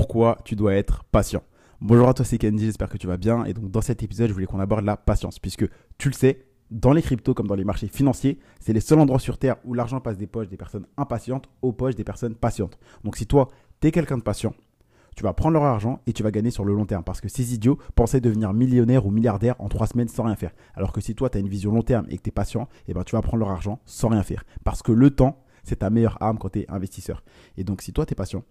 pourquoi tu dois être patient. Bonjour à toi, c'est Kenji, j'espère que tu vas bien. Et donc dans cet épisode, je voulais qu'on aborde la patience, puisque tu le sais, dans les cryptos comme dans les marchés financiers, c'est les seuls endroits sur Terre où l'argent passe des poches des personnes impatientes aux poches des personnes patientes. Donc si toi, tu es quelqu'un de patient, tu vas prendre leur argent et tu vas gagner sur le long terme. Parce que ces idiots pensaient devenir millionnaires ou milliardaires en trois semaines sans rien faire. Alors que si toi, tu as une vision long terme et que tu es patient, eh ben, tu vas prendre leur argent sans rien faire. Parce que le temps, c'est ta meilleure arme quand tu es investisseur. Et donc si toi, tu es patient,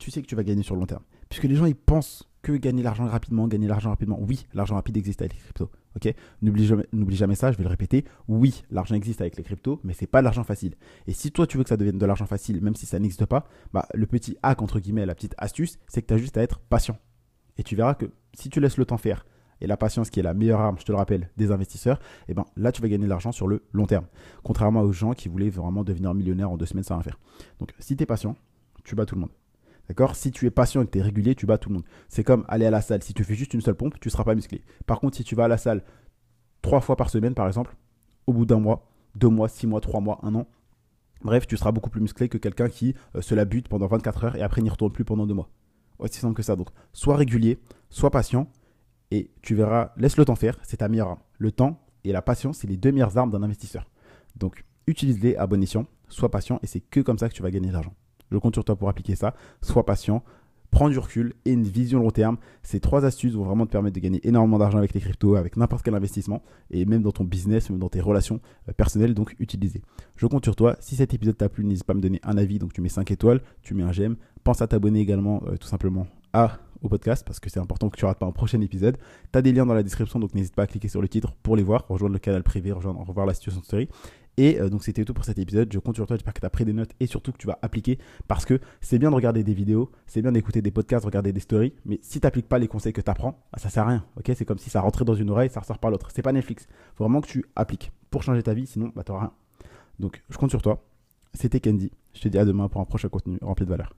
tu sais que tu vas gagner sur le long terme. Puisque les gens, ils pensent que gagner l'argent rapidement, gagner l'argent rapidement. Oui, l'argent rapide existe avec les cryptos. Ok? N'oublie jamais, ça, je vais le répéter. Oui, l'argent existe avec les cryptos, mais c'est pas l'argent facile. Et si toi tu veux que ça devienne de l'argent facile, même si ça n'existe pas, bah, le petit hack entre guillemets, la petite astuce, c'est que tu as juste à être patient. Et tu verras que si tu laisses le temps faire, et la patience qui est la meilleure arme, je te le rappelle, des investisseurs, et eh ben là tu vas gagner de l'argent sur le long terme. Contrairement aux gens qui voulaient vraiment devenir millionnaire en deux semaines sans rien faire. Donc si tu es patient, tu bats tout le monde. D'accord? Si tu es patient et que tu es régulier, tu bats tout le monde. C'est comme aller à la salle. Si tu fais juste une seule pompe, tu ne seras pas musclé. Par contre, si tu vas à la salle trois fois par semaine, par exemple, au bout d'un mois, deux mois, six mois, trois mois, un an, bref, tu seras beaucoup plus musclé que quelqu'un qui euh, se la bute pendant 24 heures et après n'y retourne plus pendant deux mois. Aussi simple que ça. Donc, sois régulier, sois patient et tu verras, laisse le temps faire, c'est ta meilleure arme. Le temps et la patience, c'est les deux meilleures armes d'un investisseur. Donc, utilise-les à bon escient, sois patient et c'est que comme ça que tu vas gagner de l'argent. Je compte sur toi pour appliquer ça. Sois patient, prends du recul et une vision long terme. Ces trois astuces vont vraiment te permettre de gagner énormément d'argent avec les cryptos, avec n'importe quel investissement et même dans ton business, même dans tes relations euh, personnelles. Donc, utilisez. Je compte sur toi. Si cet épisode t'a plu, n'hésite pas à me donner un avis. Donc, tu mets 5 étoiles, tu mets un j'aime. Pense à t'abonner également, euh, tout simplement, à au podcast parce que c'est important que tu rates pas un prochain épisode. Tu as des liens dans la description donc n'hésite pas à cliquer sur le titre pour les voir, rejoindre le canal privé, rejoindre, revoir la situation story. Et euh, donc c'était tout pour cet épisode. Je compte sur toi, j'espère que tu as pris des notes et surtout que tu vas appliquer parce que c'est bien de regarder des vidéos, c'est bien d'écouter des podcasts, regarder des stories, mais si tu n'appliques pas les conseils que tu apprends, bah, ça sert à rien. c'est comme si ça rentrait dans une oreille, ça ressort par l'autre. C'est pas Netflix. Faut vraiment que tu appliques pour changer ta vie, sinon bah, tu rien. Donc je compte sur toi. C'était Candy. Je te dis à demain pour un prochain contenu rempli de valeur.